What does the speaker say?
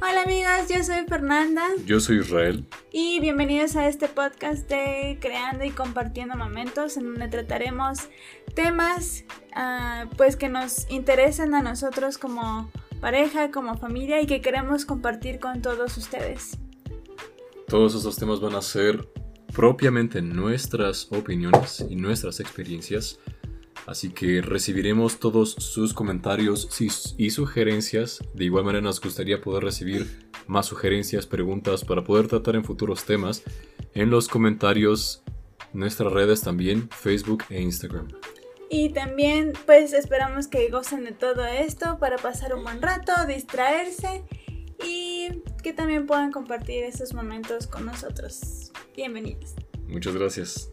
Hola amigos, yo soy Fernanda. Yo soy Israel. Y bienvenidos a este podcast de Creando y Compartiendo Momentos, en donde trataremos temas uh, pues que nos interesan a nosotros como pareja, como familia y que queremos compartir con todos ustedes. Todos esos temas van a ser propiamente nuestras opiniones y nuestras experiencias Así que recibiremos todos sus comentarios y sugerencias. De igual manera nos gustaría poder recibir más sugerencias, preguntas para poder tratar en futuros temas en los comentarios, nuestras redes también, Facebook e Instagram. Y también pues esperamos que gocen de todo esto para pasar un buen rato, distraerse y que también puedan compartir esos momentos con nosotros. Bienvenidos. Muchas gracias.